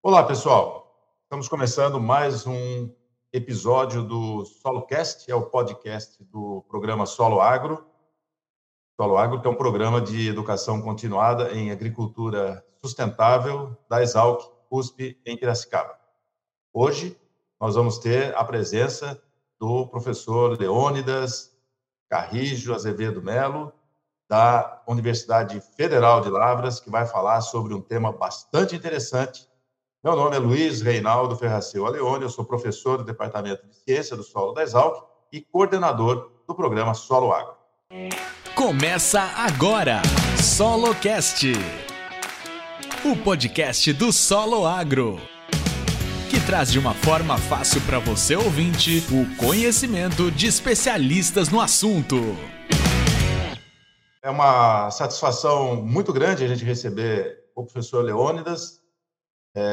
Olá, pessoal. Estamos começando mais um episódio do SoloCast, é o podcast do programa Solo Agro. Solo Agro, que é um programa de educação continuada em agricultura sustentável da Exalc USP em Piracicaba. Hoje nós vamos ter a presença do professor Leônidas Carrijo Azevedo Melo, da Universidade Federal de Lavras, que vai falar sobre um tema bastante interessante meu nome é Luiz Reinaldo Ferraceu Aleone, eu sou professor do Departamento de Ciência do Solo da Exalc e coordenador do programa Solo Agro. Começa agora, SoloCast, o podcast do Solo Agro, que traz de uma forma fácil para você ouvinte o conhecimento de especialistas no assunto. É uma satisfação muito grande a gente receber o professor Leônidas,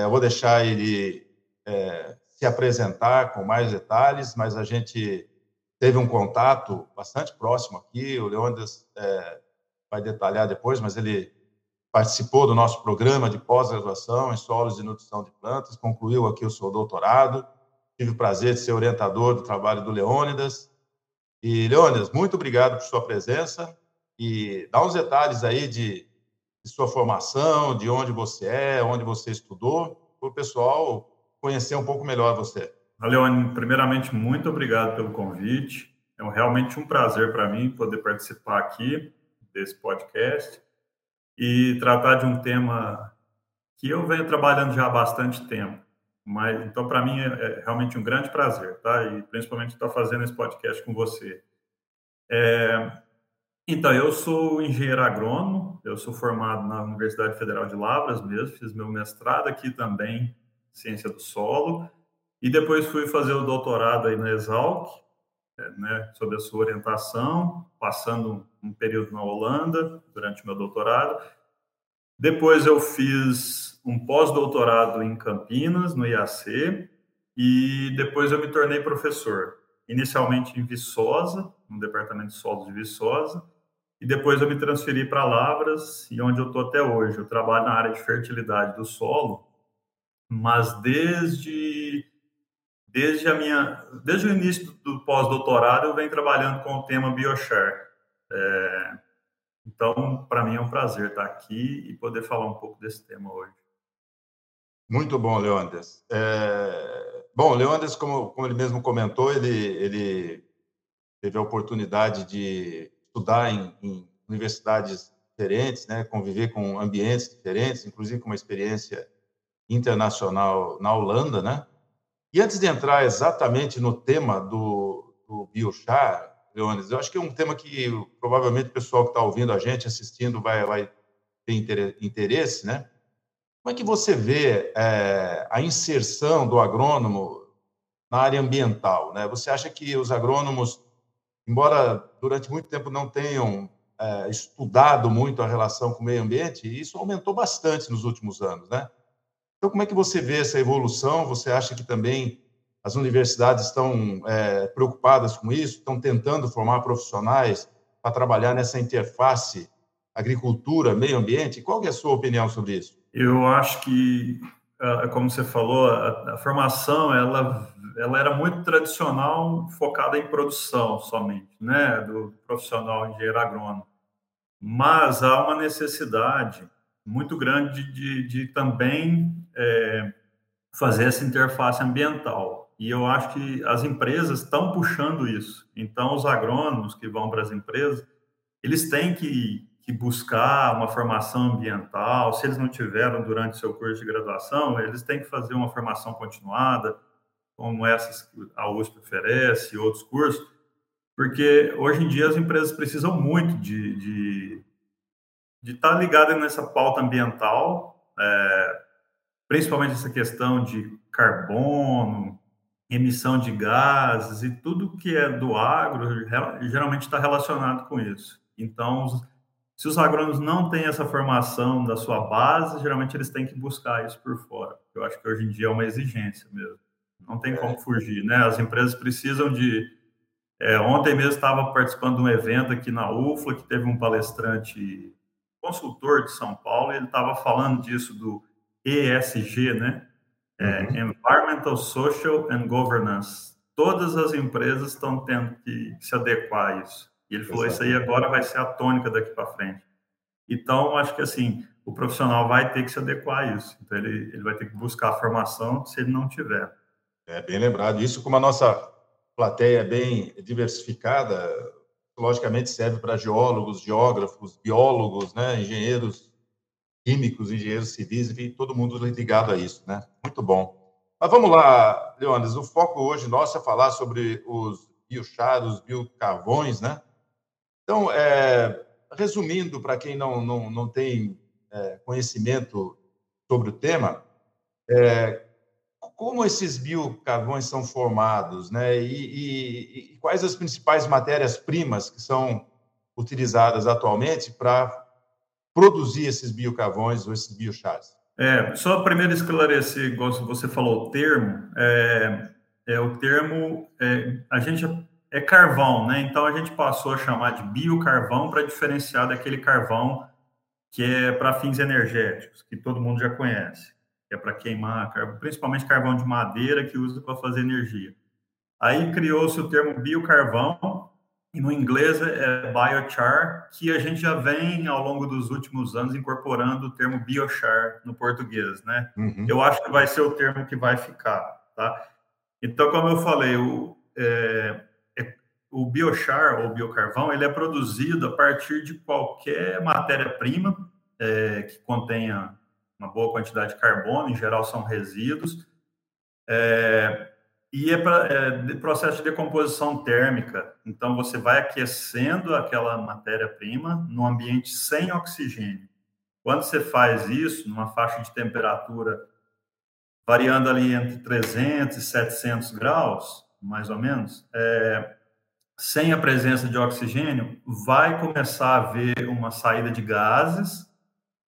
eu vou deixar ele é, se apresentar com mais detalhes, mas a gente teve um contato bastante próximo aqui. O Leônidas é, vai detalhar depois, mas ele participou do nosso programa de pós-graduação em solos de nutrição de plantas, concluiu aqui o seu doutorado. Tive o prazer de ser orientador do trabalho do Leônidas. E, Leônidas, muito obrigado por sua presença e dá uns detalhes aí de de sua formação, de onde você é, onde você estudou, para o pessoal conhecer um pouco melhor você. Valeu, primeiramente, muito obrigado pelo convite. É realmente um prazer para mim poder participar aqui desse podcast e tratar de um tema que eu venho trabalhando já há bastante tempo. Mas então para mim é, é, realmente um grande prazer, tá? E principalmente estar fazendo esse podcast com você. É, então, eu sou engenheiro agrônomo, eu sou formado na Universidade Federal de Lavras mesmo, fiz meu mestrado aqui também, ciência do solo, e depois fui fazer o doutorado aí na Exalc, é, né, sob a sua orientação, passando um período na Holanda durante meu doutorado. Depois eu fiz um pós-doutorado em Campinas, no IAC, e depois eu me tornei professor, inicialmente em Viçosa, no departamento de solos de Viçosa, e depois eu me transferi para Lavras, e onde eu estou até hoje. Eu trabalho na área de fertilidade do solo, mas desde desde a minha desde o início do pós-doutorado eu venho trabalhando com o tema bioshare. É, então, para mim é um prazer estar aqui e poder falar um pouco desse tema hoje. Muito bom, Leondas. É... Bom, Leondas, como, como ele mesmo comentou, ele, ele teve a oportunidade de estudar em, em universidades diferentes, né, conviver com ambientes diferentes, inclusive com uma experiência internacional na Holanda, né? E antes de entrar exatamente no tema do, do biochar, Leones, eu acho que é um tema que provavelmente o pessoal que está ouvindo a gente, assistindo, vai, vai ter interesse, né? Como é que você vê é, a inserção do agrônomo na área ambiental? Né? Você acha que os agrônomos embora durante muito tempo não tenham é, estudado muito a relação com o meio ambiente, isso aumentou bastante nos últimos anos, né? Então, como é que você vê essa evolução? Você acha que também as universidades estão é, preocupadas com isso, estão tentando formar profissionais para trabalhar nessa interface agricultura, meio ambiente? Qual é a sua opinião sobre isso? Eu acho que, ah, como você falou, a, a formação ela ela era muito tradicional, focada em produção somente, né, do profissional engenheiro agrônomo. Mas há uma necessidade muito grande de, de também é, fazer essa interface ambiental. E eu acho que as empresas estão puxando isso. Então, os agrônomos que vão para as empresas, eles têm que, que buscar uma formação ambiental. Se eles não tiveram durante seu curso de graduação, eles têm que fazer uma formação continuada como essas que a USP oferece, outros cursos, porque hoje em dia as empresas precisam muito de, de, de estar ligadas nessa pauta ambiental, é, principalmente essa questão de carbono, emissão de gases e tudo que é do agro geralmente está relacionado com isso. Então, se os agrônomos não têm essa formação da sua base, geralmente eles têm que buscar isso por fora. Eu acho que hoje em dia é uma exigência mesmo. Não tem como fugir, né? As empresas precisam de. É, ontem mesmo estava participando de um evento aqui na UFLA que teve um palestrante consultor de São Paulo e ele estava falando disso do ESG, né? É, uhum. Environmental, Social and Governance. Todas as empresas estão tendo que se adequar a isso. E ele falou, Exato. isso aí agora vai ser a tônica daqui para frente. Então, acho que assim, o profissional vai ter que se adequar a isso. Então, ele, ele vai ter que buscar a formação se ele não tiver. É bem lembrado. Isso, como a nossa plateia é bem diversificada, logicamente serve para geólogos, geógrafos, biólogos, né, engenheiros químicos, engenheiros civis, enfim, todo mundo ligado a isso, né? Muito bom. Mas vamos lá, Leônidas, o foco hoje nosso é falar sobre os biochar, os biocarvões, né? Então, é, resumindo, para quem não, não, não tem é, conhecimento sobre o tema, é, como esses biocarvões são formados, né? E, e, e quais as principais matérias-primas que são utilizadas atualmente para produzir esses biocarvões ou esses biochás? É, só primeiro esclarecer, igual você falou, o termo, é, é o termo, é, a gente é carvão, né? Então a gente passou a chamar de biocarvão para diferenciar daquele carvão que é para fins energéticos, que todo mundo já conhece, que é para queimar, principalmente carvão de madeira que usa para fazer energia. Aí criou-se o termo biocarvão, e no inglês é biochar, que a gente já vem ao longo dos últimos anos incorporando o termo biochar no português, né? Uhum. Eu acho que vai ser o termo que vai ficar, tá? Então, como eu falei, o, é, o biochar ou biocarvão ele é produzido a partir de qualquer matéria-prima é, que contenha uma boa quantidade de carbono, em geral são resíduos, é, e é, pra, é processo de decomposição térmica. Então você vai aquecendo aquela matéria-prima no ambiente sem oxigênio. Quando você faz isso, numa faixa de temperatura variando ali entre 300 e 700 graus, mais ou menos, é, sem a presença de oxigênio, vai começar a haver uma saída de gases,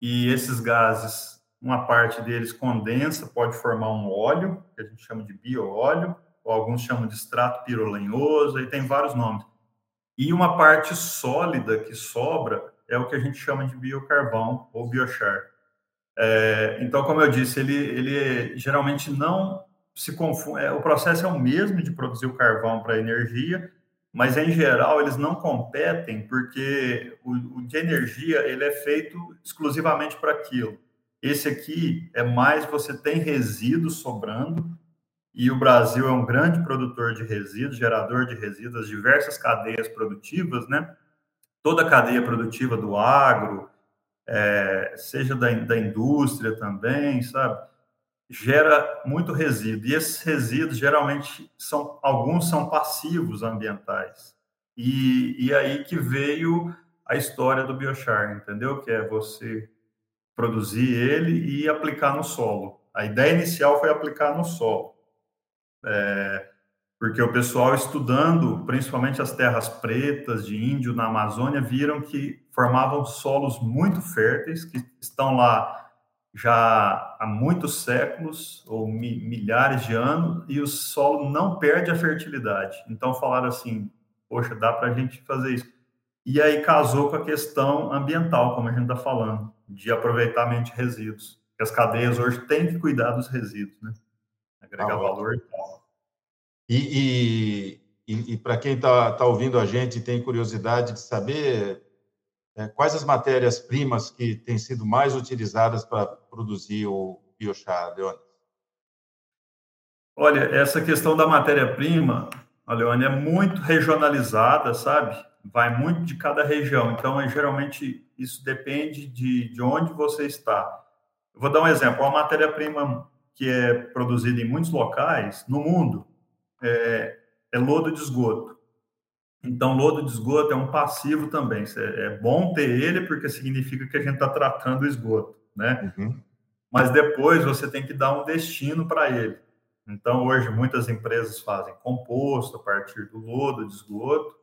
e esses gases, uma parte deles condensa, pode formar um óleo, que a gente chama de bioóleo, ou alguns chamam de extrato pirolenhoso, aí tem vários nomes. E uma parte sólida que sobra é o que a gente chama de biocarvão ou biochar. É, então, como eu disse, ele, ele geralmente não se confunde. É, o processo é o mesmo de produzir o carvão para energia, mas em geral eles não competem porque o, o de energia ele é feito exclusivamente para aquilo. Esse aqui é mais você tem resíduos sobrando e o Brasil é um grande produtor de resíduos, gerador de resíduos, diversas cadeias produtivas, né? Toda a cadeia produtiva do agro, é, seja da, da indústria também, sabe? Gera muito resíduo. E esses resíduos, geralmente, são alguns são passivos ambientais. E, e aí que veio a história do biochar, entendeu? Que é você produzir ele e aplicar no solo. A ideia inicial foi aplicar no solo. É, porque o pessoal estudando, principalmente as terras pretas de índio na Amazônia, viram que formavam solos muito férteis, que estão lá já há muitos séculos ou milhares de anos e o solo não perde a fertilidade. Então falaram assim, poxa, dá para a gente fazer isso. E aí casou com a questão ambiental, como a gente está falando, de aproveitamento de resíduos. Que as cadeias hoje têm que cuidar dos resíduos, né? Agregar ah, valor e tal. E, e, e para quem está tá ouvindo a gente e tem curiosidade de saber, quais as matérias-primas que têm sido mais utilizadas para produzir o biochar, Leone? Olha, essa questão da matéria-prima, Leone, é muito regionalizada, sabe? Vai muito de cada região. Então, é, geralmente, isso depende de, de onde você está. Eu vou dar um exemplo. Uma matéria-prima que é produzida em muitos locais no mundo é, é lodo de esgoto. Então, lodo de esgoto é um passivo também. É bom ter ele porque significa que a gente está tratando o esgoto, né? Uhum. Mas depois você tem que dar um destino para ele. Então, hoje, muitas empresas fazem composto a partir do lodo de esgoto,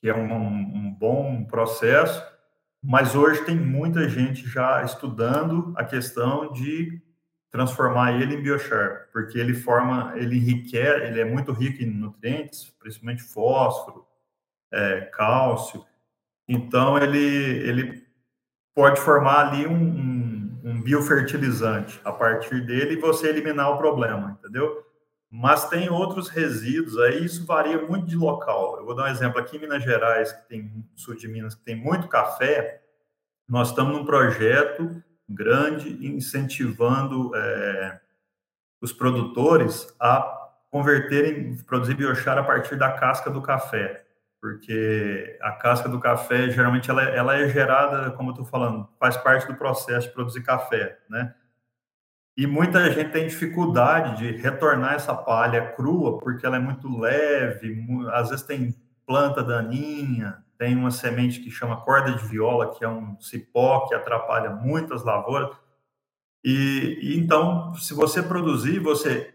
que é um, um bom processo, mas hoje tem muita gente já estudando a questão de transformar ele em biochar, porque ele forma, ele enriquece, ele é muito rico em nutrientes, principalmente fósforo, é, cálcio. Então, ele, ele pode formar ali um, um, um biofertilizante a partir dele e você eliminar o problema, entendeu? Mas tem outros resíduos, aí isso varia muito de local. Eu vou dar um exemplo aqui em Minas Gerais, que tem sul de Minas, que tem muito café. Nós estamos num projeto grande incentivando é, os produtores a converterem, produzir biochar a partir da casca do café, porque a casca do café geralmente ela, é, ela é gerada, como eu estou falando, faz parte do processo de produzir café, né? E muita gente tem dificuldade de retornar essa palha crua porque ela é muito leve, às vezes tem planta daninha, tem uma semente que chama corda de viola, que é um cipó que atrapalha muitas lavouras. E, e então, se você produzir, você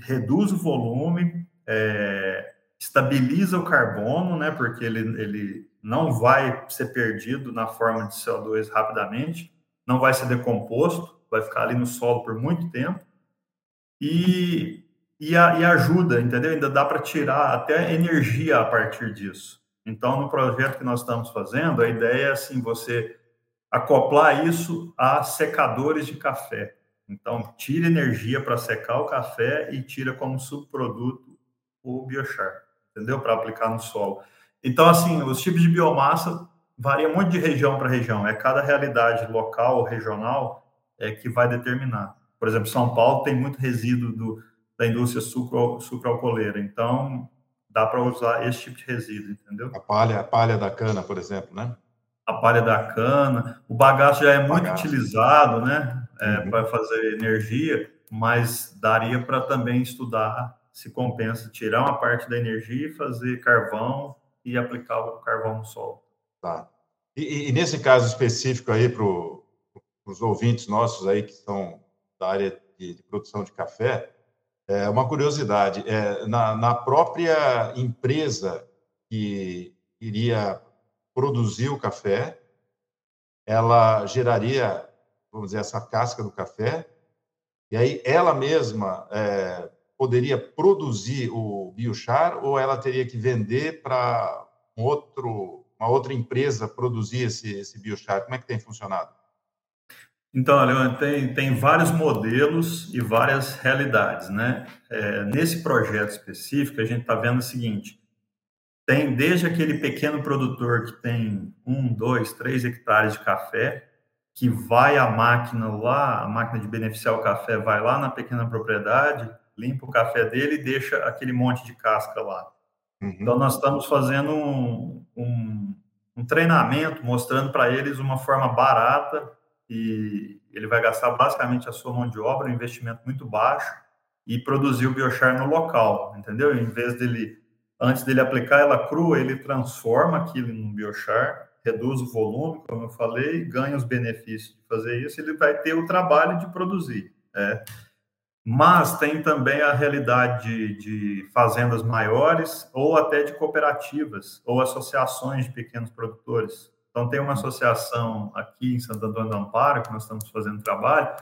reduz o volume, é, estabiliza o carbono, né, porque ele, ele não vai ser perdido na forma de CO2 rapidamente, não vai ser decomposto, vai ficar ali no solo por muito tempo, e, e, a, e ajuda, entendeu? Ainda dá para tirar até energia a partir disso. Então, no projeto que nós estamos fazendo, a ideia é assim, você acoplar isso a secadores de café. Então, tira energia para secar o café e tira como subproduto o biochar, entendeu? Para aplicar no solo. Então, assim, os tipos de biomassa variam muito de região para região. É cada realidade local ou regional é que vai determinar. Por exemplo, São Paulo tem muito resíduo do, da indústria sucro, sucroalcooleira. Então, dá para usar esse tipo de resíduo, entendeu? A palha, a palha da cana, por exemplo, né? A palha da cana. O bagaço já é muito bagaço. utilizado, né? é, uhum. para fazer energia, mas daria para também estudar se compensa tirar uma parte da energia e fazer carvão e aplicar o carvão no solo. Tá. E, e nesse caso específico aí para os ouvintes nossos aí que são da área de, de produção de café, é uma curiosidade, é, na, na própria empresa que iria produzir o café, ela geraria vamos dizer, essa casca do café, e aí ela mesma é, poderia produzir o biochar ou ela teria que vender para um outro, uma outra empresa produzir esse, esse biochar? Como é que tem funcionado? Então, Leandro, tem, tem vários modelos e várias realidades, né? É, nesse projeto específico, a gente está vendo o seguinte, tem desde aquele pequeno produtor que tem um, dois, três hectares de café, que vai a máquina lá, a máquina de beneficiar o café vai lá na pequena propriedade, limpa o café dele e deixa aquele monte de casca lá. Uhum. Então, nós estamos fazendo um, um, um treinamento mostrando para eles uma forma barata e ele vai gastar basicamente a sua mão de obra, um investimento muito baixo e produzir o biochar no local, entendeu? Em vez dele, antes dele aplicar ela crua, ele transforma aquilo um biochar reduz o volume, como eu falei, ganha os benefícios de fazer isso, ele vai ter o trabalho de produzir. É. Mas tem também a realidade de, de, fazendas maiores ou até de cooperativas ou associações de pequenos produtores. Então, tem uma associação aqui em Santo Antônio do Amparo, que nós estamos fazendo trabalho,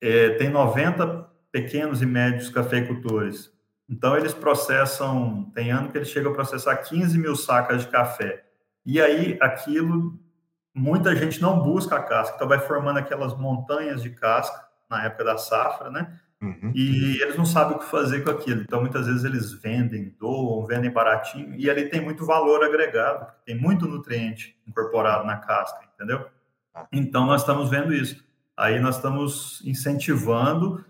é, tem 90 pequenos e médios cafeicultores. Então, eles processam, tem ano que eles chegam a processar 15 mil sacas de café. E aí aquilo, muita gente não busca a casca, então vai formando aquelas montanhas de casca na época da safra, né? Uhum. E eles não sabem o que fazer com aquilo. Então, muitas vezes eles vendem, doam, vendem baratinho, e ali tem muito valor agregado, tem muito nutriente incorporado na casca, entendeu? Ah. Então, nós estamos vendo isso. Aí nós estamos incentivando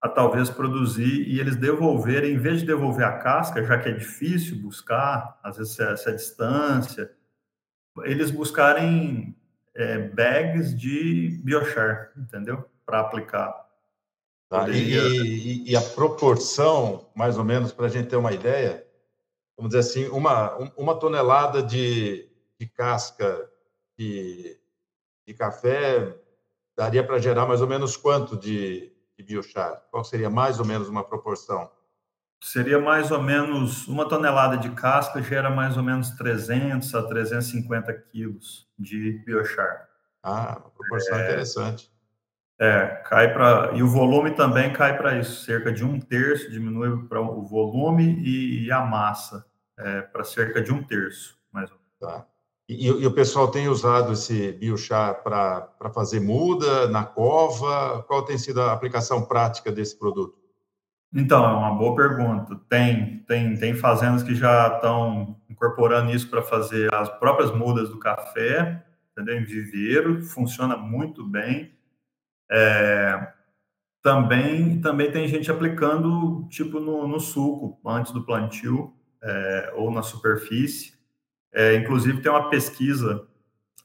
a talvez produzir e eles devolverem, em vez de devolver a casca, já que é difícil buscar, às vezes essa distância, eles buscarem é, bags de biochar, entendeu? Para aplicar. Tá, e, e, e, a proporção, mais ou menos, para a gente ter uma ideia, vamos dizer assim, uma, uma tonelada de, de casca de, de café daria para gerar mais ou menos quanto de, de biochar? Qual seria mais ou menos uma proporção? seria mais ou menos uma tonelada de casca gera mais ou menos 300 a 350 quilos de biochar. Ah, uma proporção é, interessante. É, cai para e o volume também cai para isso, cerca de um terço diminui para o volume e, e a massa é, para cerca de um terço, mais ou menos. Tá. E, e, o pessoal tem usado esse biochar para fazer muda na cova? Qual tem sido a aplicação prática desse produto? Então, é uma boa pergunta. Tem, tem, tem fazendas que já estão incorporando isso para fazer as próprias mudas do café, entendeu? Em viveiro, funciona muito bem. É, também, também tem gente aplicando, tipo, no, no suco, antes do plantio, é, ou na superfície. É, inclusive, tem uma pesquisa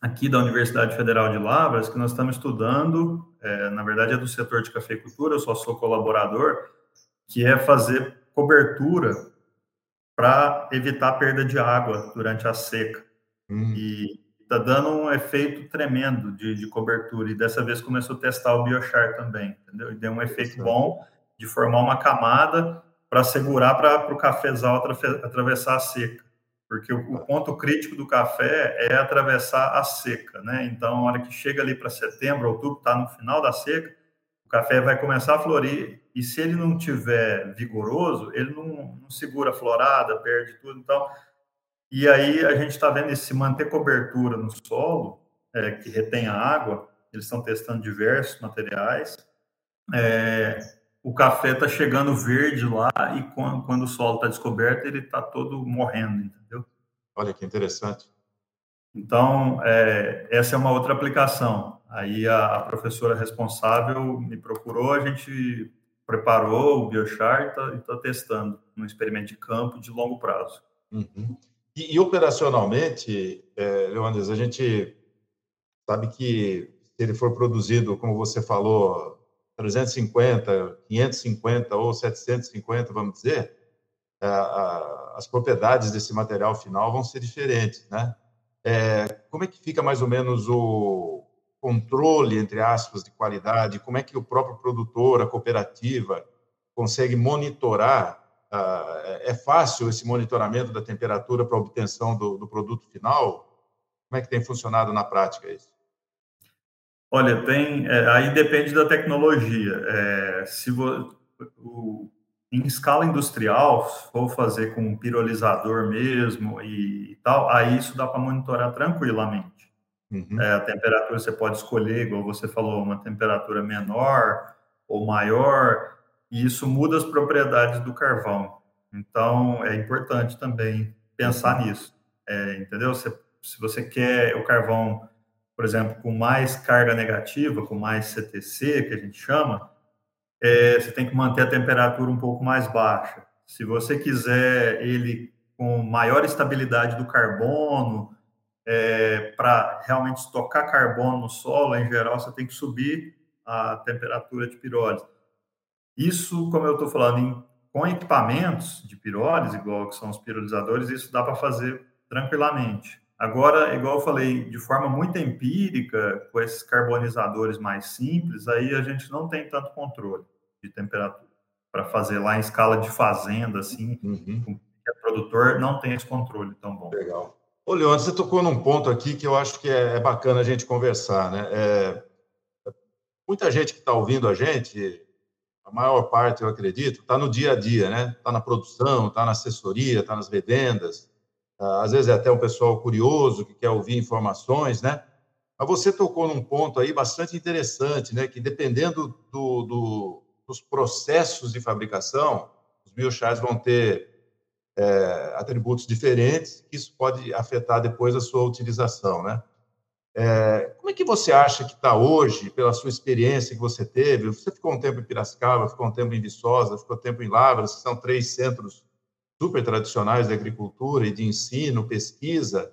aqui da Universidade Federal de Lavras que nós estamos estudando, é, na verdade é do setor de cafeicultura, eu só sou colaborador, que é fazer cobertura para evitar perda de água durante a seca. Hum. E está dando um efeito tremendo de, de, cobertura. E dessa vez começou a testar o biochar também, entendeu? E deu um efeito bom de formar uma camada para segurar para o cafezal atravessar a seca. Porque o, o, ponto crítico do café é atravessar a seca, né? Então, a hora que chega ali para setembro, outubro, está no final da seca, o café vai começar a florir e se ele não tiver vigoroso, ele não, não segura a florada, perde tudo. Então, e aí a gente está vendo se manter cobertura no solo, é, que retém a água, eles estão testando diversos materiais. É, o café está chegando verde lá e quando, quando o solo está descoberto, ele está todo morrendo, entendeu? Olha que interessante. Então, é, essa é uma outra aplicação. Aí a, a, professora responsável me procurou, a gente preparou o biochar e está tá testando no experimento de campo de longo prazo. Uhum. E, e operacionalmente, é, a gente sabe que se ele for produzido, como você falou, 350, 550 ou 750, vamos dizer, é, a, as propriedades desse material final vão ser diferentes, né? É, como é que fica mais ou menos o controle, entre aspas, de qualidade? Como é que o próprio produtor, a cooperativa, consegue monitorar é fácil esse monitoramento da temperatura para obtenção do, do, produto final? Como é que tem funcionado na prática isso? Olha, tem. É, aí depende da tecnologia. É, se vo, o, em escala industrial, se for fazer com um pirolizador mesmo e, e tal, aí isso dá para monitorar tranquilamente. Uhum. É, a temperatura você pode escolher, igual você falou, uma temperatura menor ou maior e isso muda as propriedades do carvão. Então, é importante também pensar nisso, é, entendeu? Se, se você quer o carvão, por exemplo, com mais carga negativa, com mais CTC, que a gente chama, é, você tem que manter a temperatura um pouco mais baixa. Se você quiser ele com maior estabilidade do carbono, é, para realmente estocar carbono no solo, em geral, você tem que subir a temperatura de pirólise. Isso, como eu estou falando, em, com equipamentos de pirólise, igual que são os pirolizadores, isso dá para fazer tranquilamente. Agora, igual eu falei, de forma muito empírica, com esses carbonizadores mais simples, aí a gente não tem tanto controle de temperatura para fazer lá em escala de fazenda, assim, uhum. é produtor não tem esse controle tão bom. Legal. Ô, Leandro, você tocou num ponto aqui que eu acho que é, é bacana a gente conversar, né? É, muita gente que está ouvindo a gente a maior parte, eu acredito, está no dia a dia, né? Está na produção, está na assessoria, está nas revendas. Ah, às vezes é até um pessoal curioso que quer ouvir informações, né? Mas você tocou num ponto aí bastante interessante, né? Que dependendo do, do, dos processos de fabricação, os biochars vão ter é, atributos diferentes, isso pode afetar depois a sua utilização, né? É, como é que você acha que está hoje, pela sua experiência que você teve? Você ficou um tempo em Piracicaba, ficou um tempo em Viçosa, ficou um tempo em Lavras, que são três centros super tradicionais da agricultura e de ensino, pesquisa.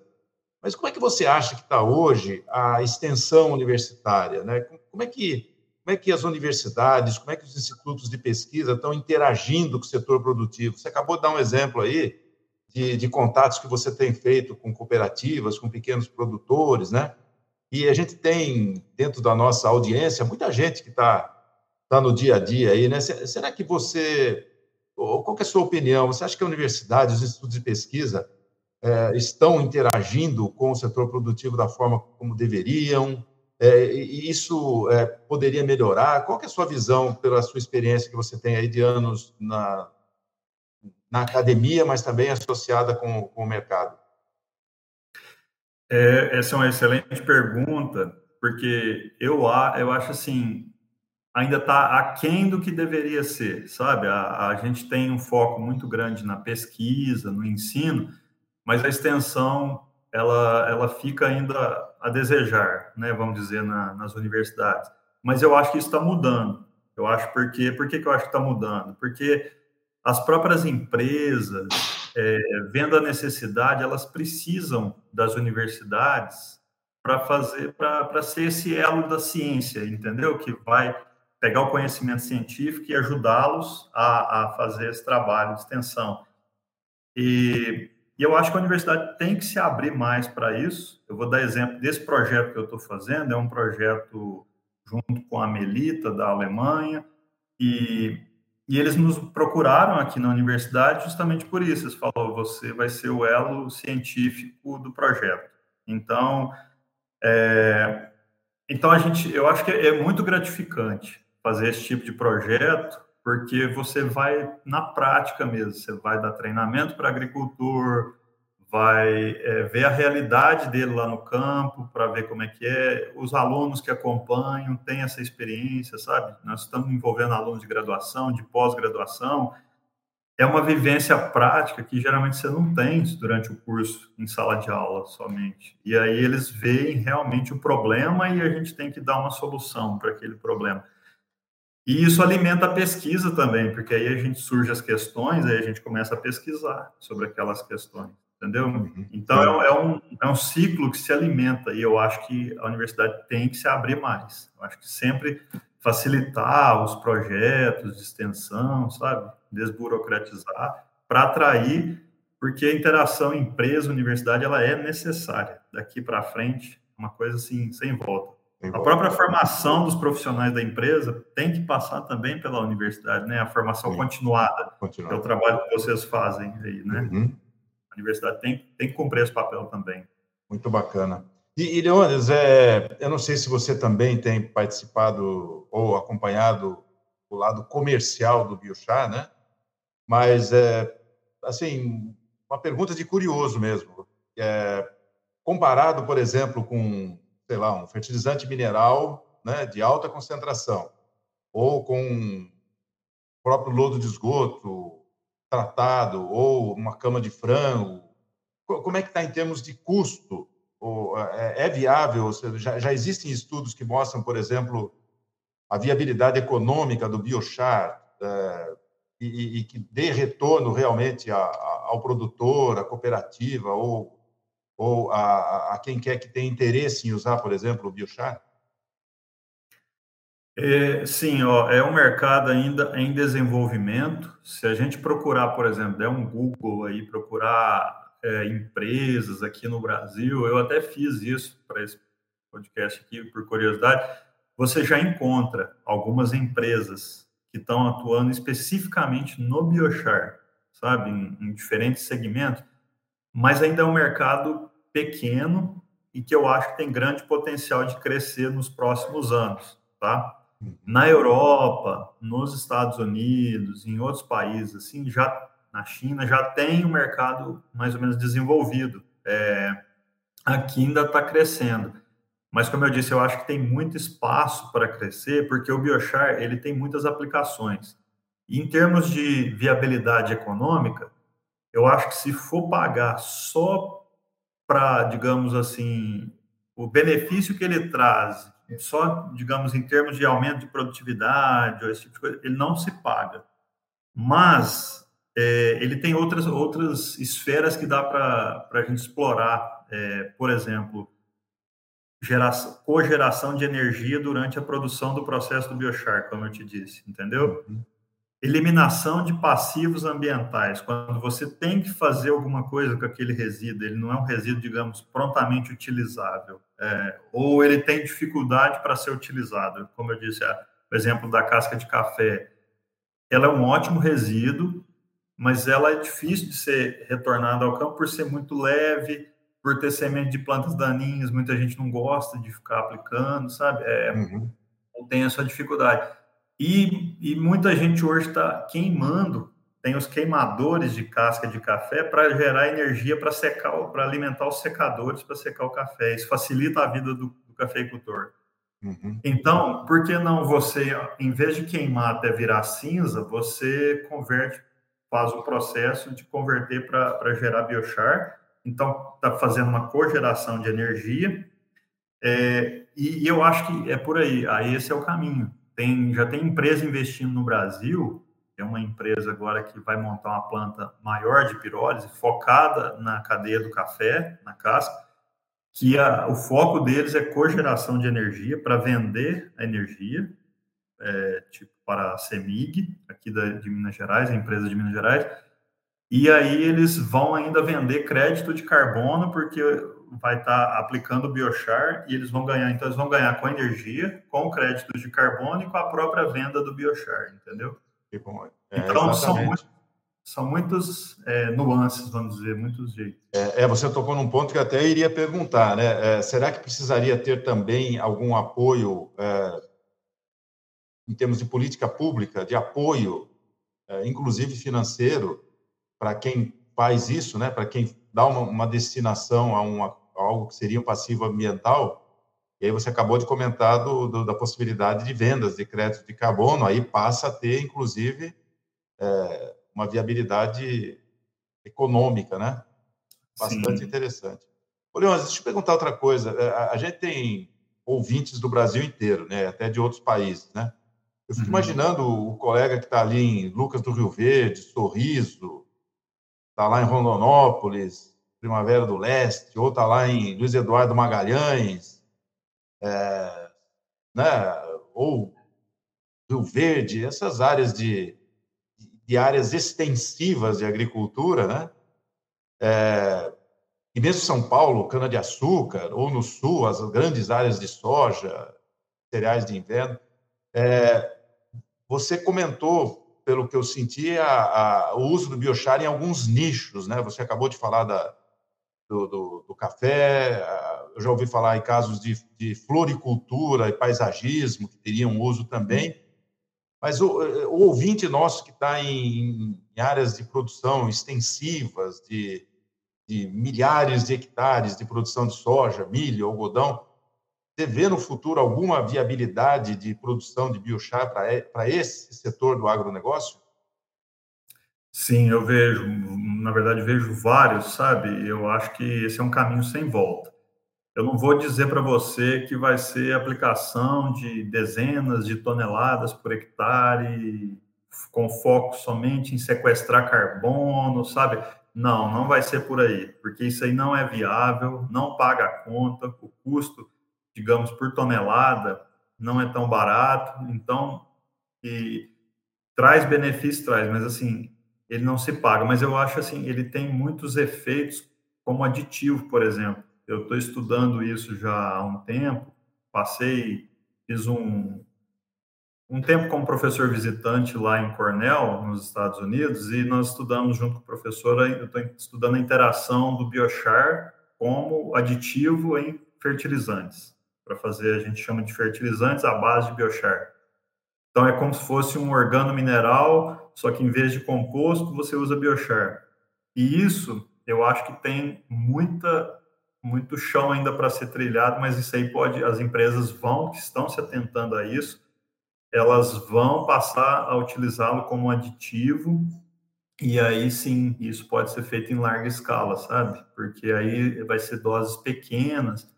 Mas como é que você acha que está hoje a extensão universitária? Né? Como, é que, como é que as universidades, como é que os institutos de pesquisa estão interagindo com o setor produtivo? Você acabou de dar um exemplo aí de, de contatos que você tem feito com cooperativas, com pequenos produtores, né? E a gente tem, dentro da nossa audiência, muita gente que está tá no dia a dia aí, né? Será que você, ou qual é a sua opinião? Você acha que a universidade, os institutos de pesquisa é, estão interagindo com o setor produtivo da forma como deveriam? É, e isso é, poderia melhorar? Qual é a sua visão, pela sua experiência que você tem aí de anos na, na academia, mas também associada com, com o mercado? É, essa é uma excelente pergunta, porque eu, eu acho assim, ainda está aquém do que deveria ser, sabe? A, a gente tem um foco muito grande na pesquisa, no ensino, mas a extensão ela, ela fica ainda a desejar, né? Vamos dizer na, nas universidades. Mas eu acho que isso está mudando. Eu acho porque por que, eu acho que está mudando? Porque as próprias empresas, é, vendo a necessidade, elas precisam das universidades para fazer, para ser esse elo da ciência, entendeu? Que vai pegar o conhecimento científico e ajudá-los a, a, fazer esse trabalho de extensão. E, e, eu acho que a universidade tem que se abrir mais para isso. Eu vou dar exemplo desse projeto que eu estou fazendo, é um projeto junto com a Melita, da Alemanha, e, e eles nos procuraram aqui na universidade justamente por isso. Eles falaram, você vai ser o elo científico do projeto. Então, é, então a gente, eu acho que é muito gratificante fazer esse tipo de projeto, porque você vai na prática mesmo, você vai dar treinamento para agricultor, vai é, ver a realidade dele lá no campo, para ver como é que é, os alunos que acompanham têm essa experiência, sabe? Nós estamos envolvendo alunos de graduação, de pós-graduação, é uma vivência prática que geralmente você não tem durante o curso em sala de aula somente. E aí eles veem realmente o problema e a gente tem que dar uma solução para aquele problema. E isso alimenta a pesquisa também, porque aí a gente surge as questões, aí a gente começa a pesquisar sobre aquelas questões, entendeu? Uhum. Então é, é, um, é um ciclo que se alimenta e eu acho que a universidade tem que se abrir mais. Eu acho que sempre facilitar os projetos de extensão, sabe? Desburocratizar para atrair, porque a interação empresa-universidade ela é necessária. Daqui para frente, uma coisa assim, sem volta. A própria formação dos profissionais da empresa tem que passar também pela universidade, né? A formação Sim. continuada, Continuado. que é o trabalho que vocês fazem aí, né? Uhum. Universidade tem, tem que cumprir esse papel também. Muito bacana. E, e Leones, é, eu não sei se você também tem participado ou acompanhado o lado comercial do Biochar, né? Mas, é, assim, uma pergunta de curioso mesmo. É, comparado, por exemplo, com sei lá, um fertilizante mineral né, de alta concentração, ou com o próprio lodo de esgoto tratado, ou uma cama de frango, como é que está em termos de custo? É, é viável? Já, existem estudos que mostram, por exemplo, a viabilidade econômica do biochar é, e, que dê retorno realmente ao produtor, à cooperativa ou ou a quem quer que tenha interesse em usar, por exemplo, o biochar? É, sim, ó, é um mercado ainda em desenvolvimento. Se a gente procurar, por exemplo, der um Google aí, procurar é, empresas aqui no Brasil, eu até fiz isso para esse podcast aqui, por curiosidade, você já encontra algumas empresas que estão atuando especificamente no biochar, sabe, em, em diferentes segmentos mas ainda é um mercado pequeno e que eu acho que tem grande potencial de crescer nos próximos anos, tá? Na Europa, nos Estados Unidos, em outros países, assim, já na China já tem um mercado mais ou menos desenvolvido. É, aqui ainda está crescendo, mas como eu disse, eu acho que tem muito espaço para crescer, porque o biochar ele tem muitas aplicações. E em termos de viabilidade econômica, eu acho que se for pagar só para, digamos assim, o benefício que ele traz, só, digamos, em termos de aumento de produtividade, ou esse tipo de coisa, ele não se paga. Mas é, ele tem outras, outras esferas que dá para a gente explorar. É, por exemplo, geração, cogeração de energia durante a produção do processo do biochar, como eu te disse, entendeu? Uhum eliminação de passivos ambientais, quando você tem que fazer alguma coisa com aquele resíduo, ele não é um resíduo, digamos, prontamente utilizável, é, ou ele tem dificuldade para ser utilizado, como eu disse, a, o exemplo da casca de café, ela é um ótimo resíduo, mas ela é difícil de ser retornada ao campo por ser muito leve, por ter semente de plantas daninhas, muita gente não gosta de ficar aplicando, sabe? É, uhum. Tem essa dificuldade. E, e muita gente hoje está queimando tem os queimadores de casca de café para gerar energia para secar, para alimentar os secadores para secar o café. Isso facilita a vida do, do cafeicultor. Uhum. Então, por que não você, em vez de queimar até virar cinza, você converte, faz o processo de converter para gerar biochar. Então, está fazendo uma cogeração de energia. É, e, e, eu acho que é por aí. Aí esse é o caminho. Tem, já tem empresa investindo no Brasil. É uma empresa agora que vai montar uma planta maior de pirólise, focada na cadeia do café, na casca que a, o foco deles é cogeração de energia para vender a energia, é, tipo para a CEMIG, aqui da, de Minas Gerais, a empresa de Minas Gerais, e aí eles vão ainda vender crédito de carbono, porque vai estar tá aplicando o biochar e eles vão ganhar, então eles vão ganhar com energia, com crédito de carbono e com a própria venda do biochar, entendeu? Que bom. É, então exatamente. são muito, são muitas é, nuances, vamos dizer, muitos jeitos. É, é, você tocou num ponto que até iria perguntar, né? É, será que precisaria ter também algum apoio, é, em termos de política pública, de apoio, é, inclusive financeiro, para quem faz isso, né? Para quem dá uma, uma destinação a, uma, a, algo que seria um passivo ambiental? E aí você acabou de comentar do, do, da possibilidade de vendas de crédito de carbono, aí passa a ter, inclusive, é, uma viabilidade econômica, né? Bastante Sim. interessante. Ô, Leon, deixa eu te perguntar outra coisa. É, a, a, gente tem ouvintes do Brasil inteiro, né? Até de outros países, né? Eu fico uhum. imaginando o colega que está ali em Lucas do Rio Verde, Sorriso, está lá em Rondonópolis, Primavera do Leste, ou está lá em Luiz Eduardo Magalhães, é, né? ou Rio Verde, essas áreas de, de áreas extensivas de agricultura, né? É, e mesmo São Paulo, cana-de-açúcar, ou no sul, as grandes áreas de soja, cereais de inverno. É, você comentou, pelo que eu senti, a, a, o uso do biochar em alguns nichos, né? Você acabou de falar da, do, do, do, café, eu já ouvi falar em casos de, de floricultura e paisagismo, que teriam uso também. Mas o, o ouvinte nosso que está em, em, áreas de produção extensivas, de, de, milhares de hectares de produção de soja, milho, algodão, vê no futuro alguma viabilidade de produção de biochar para esse setor do agronegócio? Sim, eu vejo, na verdade, vejo vários, sabe? Eu acho que esse é um caminho sem volta. Eu não vou dizer para você que vai ser aplicação de dezenas de toneladas por hectare, com foco somente em sequestrar carbono, sabe? Não, não vai ser por aí, porque isso aí não é viável, não paga a conta, o custo, digamos, por tonelada não é tão barato, então, e traz benefício, traz, mas assim, ele não se paga. Mas eu acho assim, ele tem muitos efeitos como aditivo, por exemplo eu estou estudando isso já há um tempo, passei, fiz um, um tempo como professor visitante lá em Cornell, nos Estados Unidos, e nós estudamos junto com o professor, eu estou estudando a interação do biochar como aditivo em fertilizantes, para fazer, a gente chama de fertilizantes à base de biochar. Então, é como se fosse um organo mineral, só que em vez de composto, você usa biochar. E isso, eu acho que tem muita muito chão ainda para ser trilhado, mas isso aí pode, as empresas vão, que estão se atentando a isso, elas vão passar a utilizá-lo como aditivo, e aí sim, isso pode ser feito em larga escala, sabe? Porque aí vai ser doses pequenas,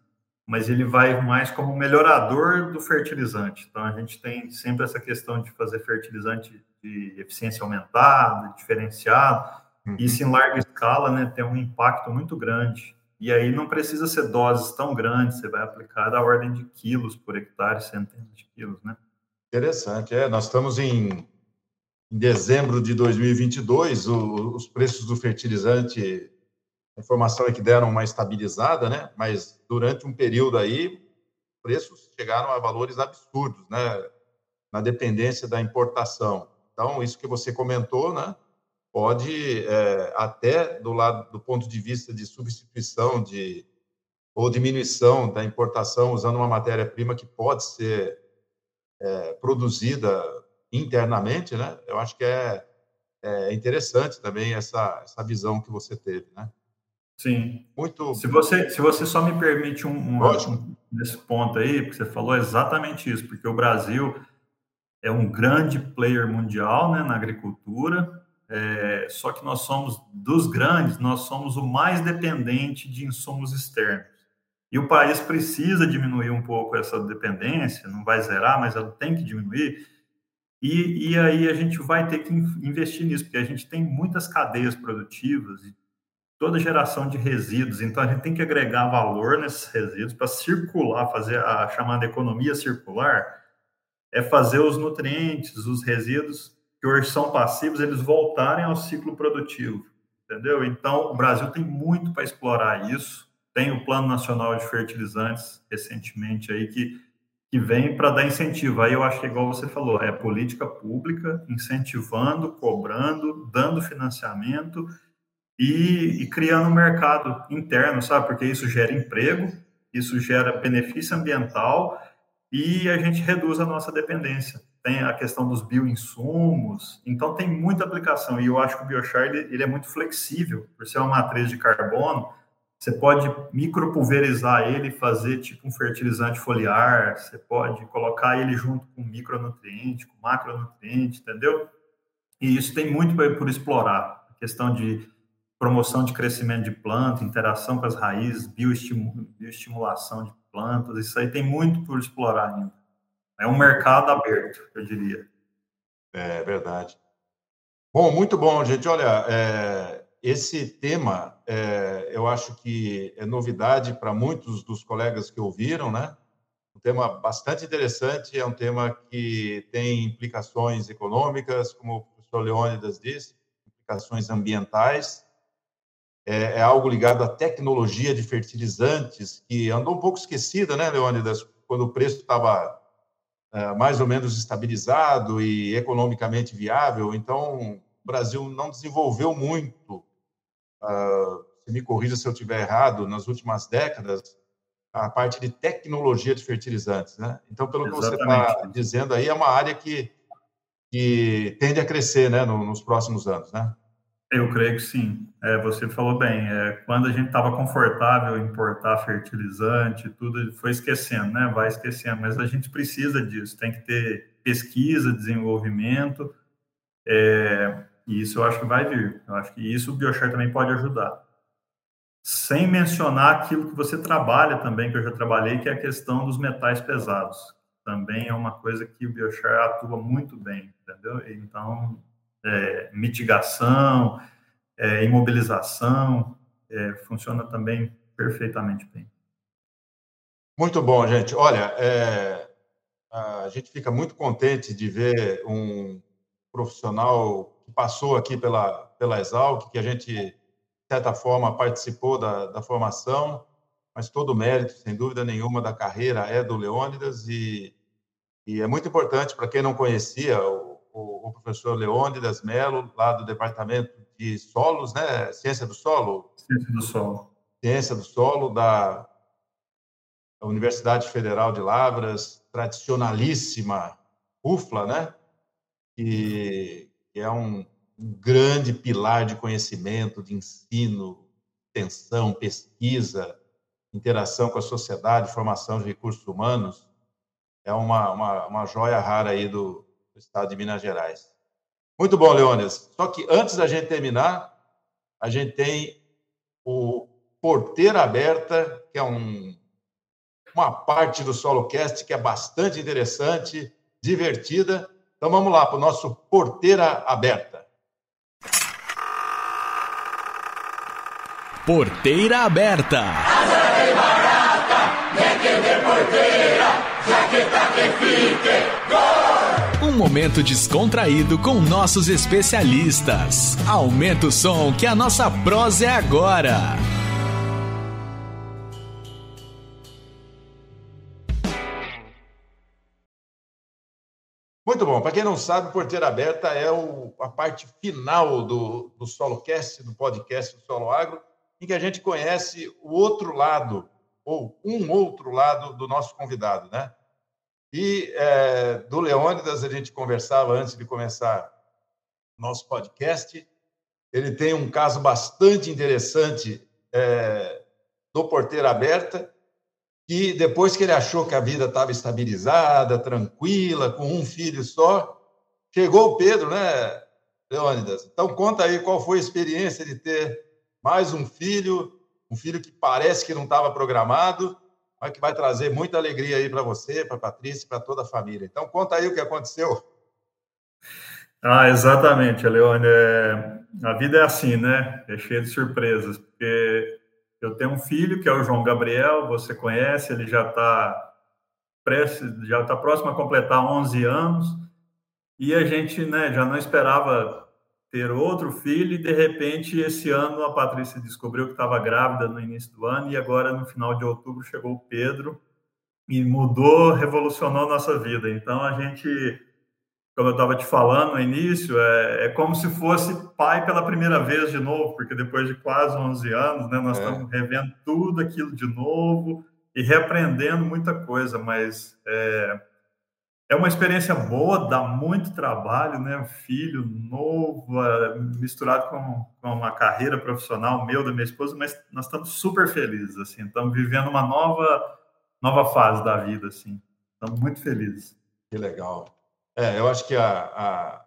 mas ele vai mais como melhorador do fertilizante. Então a gente tem sempre essa questão de fazer fertilizante de eficiência aumentada, diferenciado. Uhum. Isso em larga escala, né, tem um impacto muito grande. E aí não precisa ser doses tão grandes, você vai aplicar da ordem de quilos por hectare, centenas de quilos, né? Interessante. É, nós estamos em, em dezembro de 2022, o, os preços do fertilizante, a informação é que deram uma estabilizada, né? Mas durante um período aí, preços chegaram a valores absurdos, né? Na dependência da importação. Então, isso que você comentou, né? pode, é, até do lado do ponto de vista de substituição de, ou diminuição da importação usando uma matéria-prima que pode ser é, produzida internamente, né? Eu acho que é, é interessante também essa, essa visão que você teve, né? Sim. Muito. Se você, se você só me permite um, um, um nesse ponto aí, porque você falou exatamente isso, porque o Brasil é um grande player mundial né, na agricultura, é, só que nós somos, dos grandes, nós somos o mais dependente de insumos externos. E o país precisa diminuir um pouco essa dependência, não vai zerar, mas ela tem que diminuir. E, e aí a gente vai ter que investir nisso, porque a gente tem muitas cadeias produtivas e toda geração de resíduos, então a gente tem que agregar valor nesses resíduos para circular, fazer a chamada economia circular, é fazer os nutrientes, os resíduos que hoje são passivos, eles voltarem ao ciclo produtivo, entendeu? Então, o Brasil tem muito para explorar isso, tem o Plano Nacional de Fertilizantes, recentemente aí, que, que vem para dar incentivo. Aí eu acho que, igual você falou, é política pública, incentivando, cobrando, dando financiamento, e, e criando um mercado interno, sabe? Porque isso gera emprego, isso gera benefício ambiental e a gente reduz a nossa dependência. Tem a questão dos bioinsumos, então tem muita aplicação. E eu acho que o biochar ele, ele é muito flexível, por ser uma matriz de carbono. Você pode micropulverizar ele, fazer tipo um fertilizante foliar, você pode colocar ele junto com micronutriente, com macronutriente, entendeu? E isso tem muito por explorar. A questão de promoção de crescimento de planta, interação com as raízes, bioestimulação de plantas, isso aí tem muito por explorar ainda. É um mercado aberto, eu diria. É verdade. Bom, muito bom, gente. Olha, é, esse tema, é, eu acho que é novidade para muitos dos colegas que ouviram, né? Um tema bastante interessante, é um tema que tem implicações econômicas, como o professor Leônidas disse, implicações ambientais, é, é, algo ligado à tecnologia de fertilizantes, que andou um pouco esquecida, né, Leônidas, quando o preço estava é, mais ou menos estabilizado e economicamente viável. Então, o Brasil não desenvolveu muito, uh, se me corrija se eu estiver errado, nas últimas décadas, a parte de tecnologia de fertilizantes, né? Então, pelo Exatamente. que você está dizendo aí, é uma área que, que tende a crescer, né, no, nos próximos anos, né? Eu creio que sim. É, você falou bem. É, quando a gente estava confortável em importar fertilizante, tudo foi esquecendo, né? Vai esquecendo. Mas a gente precisa disso. Tem que ter pesquisa, desenvolvimento. É, e isso eu acho que vai vir. Eu acho que isso o Biochar também pode ajudar. Sem mencionar aquilo que você trabalha também, que eu já trabalhei, que é a questão dos metais pesados. Também é uma coisa que o Biochar atua muito bem, entendeu? Então, é, mitigação, é, imobilização, é, funciona também perfeitamente bem. Muito bom, gente. Olha, é, a gente fica muito contente de ver um profissional que passou aqui pela, pela Exalc, que a gente, de certa forma, participou da, da formação, mas todo o mérito, sem dúvida nenhuma, da carreira é do Leônidas e, e é muito importante para quem não conhecia o o, professor Leônidas Melo, lá do Departamento de Solos, né? Ciência do Solo? Ciência do Solo. Ciência do Solo, da Universidade Federal de Lavras, tradicionalíssima UFLA, né? Que, que é um, um grande pilar de conhecimento, de ensino, extensão, pesquisa, interação com a sociedade, formação de recursos humanos. É uma, uma, uma joia rara aí do, do estado de Minas Gerais. Muito bom, Leônidas. Só que antes da gente terminar, a gente tem o Porteira Aberta, que é um, uma parte do SoloCast que é bastante interessante, divertida. Então vamos lá para o nosso Porteira Aberta. Porteira Aberta. Barata, porteira, já que tá que fique, gol! Um momento descontraído com nossos especialistas. Aumenta o som que a nossa prosa é agora. Muito bom. Para quem não sabe, Porteira Aberta é o, a parte final do, do SoloCast, do podcast do Solo Agro, em que a gente conhece o outro lado, ou um outro lado do nosso convidado, né? E é, do Leônidas, a gente conversava antes de começar nosso podcast. Ele tem um caso bastante interessante é, do Porteira Aberta, que depois que ele achou que a vida estava estabilizada, tranquila, com um filho só, chegou o Pedro, né, Leônidas? Então, conta aí qual foi a experiência de ter mais um filho, um filho que parece que não estava programado, mas que vai trazer muita alegria aí para você, para a Patrícia para toda a família. Então, conta aí o que aconteceu. Ah, exatamente, Leone. É... A vida é assim, né? É cheia de surpresas, porque eu tenho um filho que é o João Gabriel, você conhece, ele já está já está próximo a completar 11 anos, e a gente né, já não esperava ter outro filho, e de repente, esse ano, a Patrícia descobriu que estava grávida no início do ano, e agora, no final de outubro, chegou o Pedro, e mudou, revolucionou nossa vida. Então, a gente, como eu estava te falando no início, é, é, como se fosse pai pela primeira vez de novo, porque depois de quase 11 anos, né, nós é. estamos revendo tudo aquilo de novo e reaprendendo muita coisa, mas é, é uma experiência boa, dá muito trabalho, né? Um filho novo, é, misturado com, com uma carreira profissional meu, da minha esposa, mas nós estamos super felizes, assim, estamos vivendo uma nova, nova fase da vida, assim, estamos muito felizes. Que legal. É, eu acho que a, a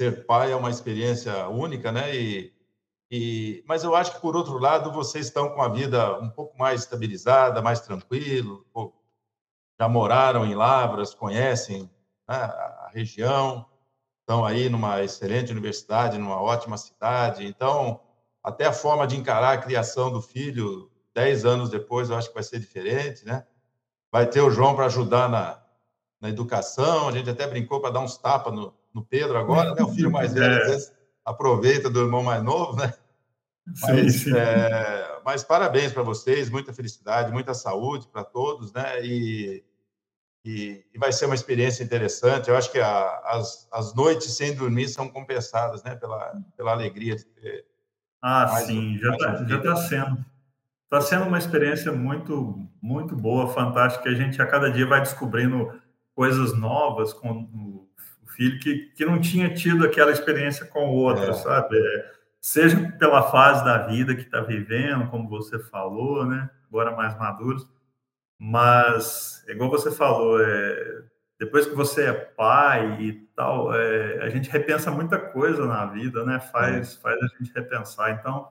ser pai é uma experiência única, né? E, e, mas eu acho que, por outro lado, vocês estão com a vida um pouco mais estabilizada, mais tranquilo, um pouco já moraram em Lavras, conhecem né, a região, estão aí numa excelente universidade, numa ótima cidade. Então, até a forma de encarar a criação do filho, dez anos depois, eu acho que vai ser diferente, né? Vai ter o João para ajudar na, na educação, a gente até brincou para dar uns tapas no, no Pedro agora, né? O filho mais velho, é. às vezes, aproveita do irmão mais novo, né? Mas, sim, sim. É, mas parabéns para vocês, muita felicidade, muita saúde para todos, né? E e, e, vai ser uma experiência interessante. Eu acho que a, as, as noites sem dormir são compensadas, né, pela, pela alegria de ter. Ah, sim, um, já está já tá sendo. Está sendo uma experiência muito, muito boa, fantástica. A gente a cada dia vai descobrindo coisas novas com o filho que, que não tinha tido aquela experiência com o outro, é. sabe? É, seja pela fase da vida que está vivendo, como você falou, né? Agora mais maduros mas, igual você falou, é, depois que você é pai e tal, é, a gente repensa muita coisa na vida, né? Faz, faz a gente repensar. Então,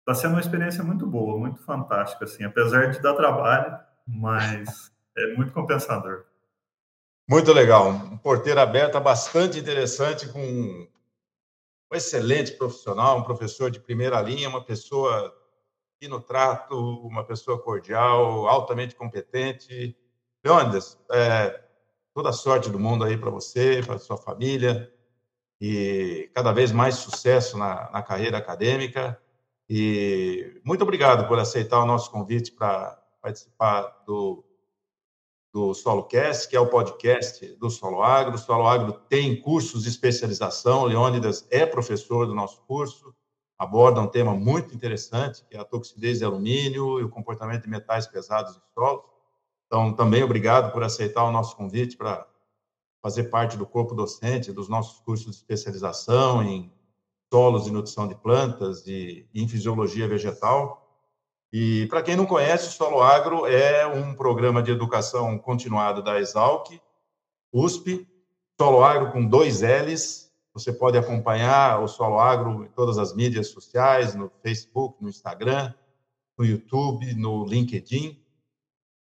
está sendo uma experiência muito boa, muito fantástica, assim, apesar de dar trabalho, mas é muito compensador. Muito legal. Um porteiro aberto bastante interessante, com um excelente profissional, um professor de primeira linha, uma pessoa no trato, uma pessoa cordial, altamente competente. Leônidas, é, toda a sorte do mundo aí para você, para sua família, e cada vez mais sucesso na, na carreira acadêmica. E muito obrigado por aceitar o nosso convite para participar do, do SoloCast, que é o podcast do Solo Agro. O Solo Agro tem cursos de especialização, Leônidas é professor do nosso curso aborda um tema muito interessante, que é a toxidez de alumínio e o comportamento de metais pesados em solos. Então, também obrigado por aceitar o nosso convite para fazer parte do corpo docente dos nossos cursos de especialização em solos e nutrição de plantas e em fisiologia vegetal. E para quem não conhece, o Solo Agro é um programa de educação continuada da Exalc, USP, Solo Agro com dois L's, você pode acompanhar o Solo Agro em todas as mídias sociais, no Facebook, no Instagram, no YouTube, no LinkedIn.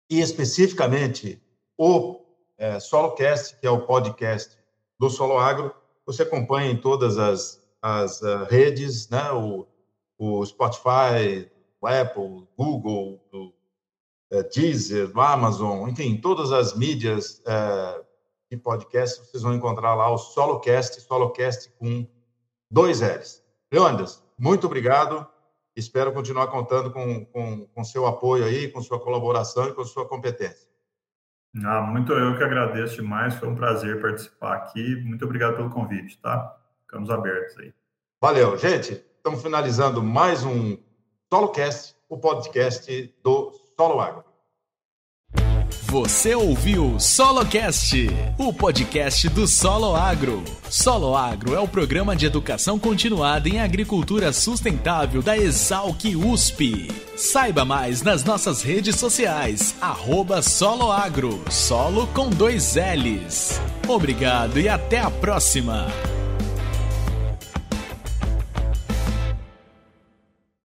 E especificamente o é, SoloCast, que é o podcast do Solo Agro, você acompanha em todas as, as uh, redes, né? o, o Spotify, o Apple, Google, o uh, Deezer, o Amazon, enfim, todas as mídias uh, de podcast, vocês vão encontrar lá o SoloCast, SoloCast com dois L's. Leandras, muito obrigado. Espero continuar contando com, com, com seu apoio aí, com sua colaboração e com sua competência. Ah, muito eu que agradeço demais, foi um prazer participar aqui. Muito obrigado pelo convite, tá? Ficamos abertos aí. Valeu, gente. Estamos finalizando mais um SoloCast, o podcast do Solo Agro. Você ouviu SoloCast, o podcast do Solo Agro. Solo Agro é o programa de educação continuada em agricultura sustentável da Exalc USP. Saiba mais nas nossas redes sociais, arroba Solo Agro, solo com dois L's. Obrigado e até a próxima!